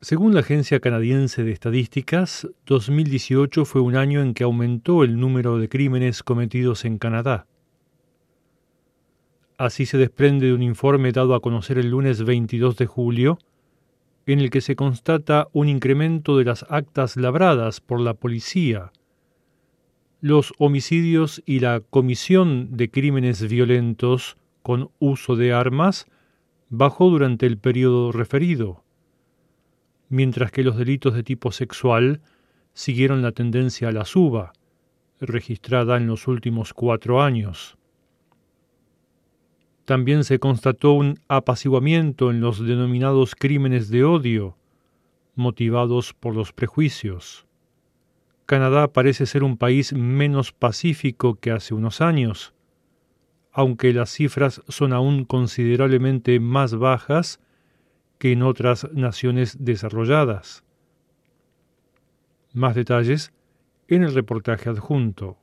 Según la Agencia Canadiense de Estadísticas, 2018 fue un año en que aumentó el número de crímenes cometidos en Canadá. Así se desprende de un informe dado a conocer el lunes 22 de julio, en el que se constata un incremento de las actas labradas por la policía, los homicidios y la comisión de crímenes violentos con uso de armas bajó durante el periodo referido, mientras que los delitos de tipo sexual siguieron la tendencia a la suba, registrada en los últimos cuatro años. También se constató un apaciguamiento en los denominados crímenes de odio, motivados por los prejuicios. Canadá parece ser un país menos pacífico que hace unos años, aunque las cifras son aún considerablemente más bajas que en otras naciones desarrolladas. Más detalles en el reportaje adjunto.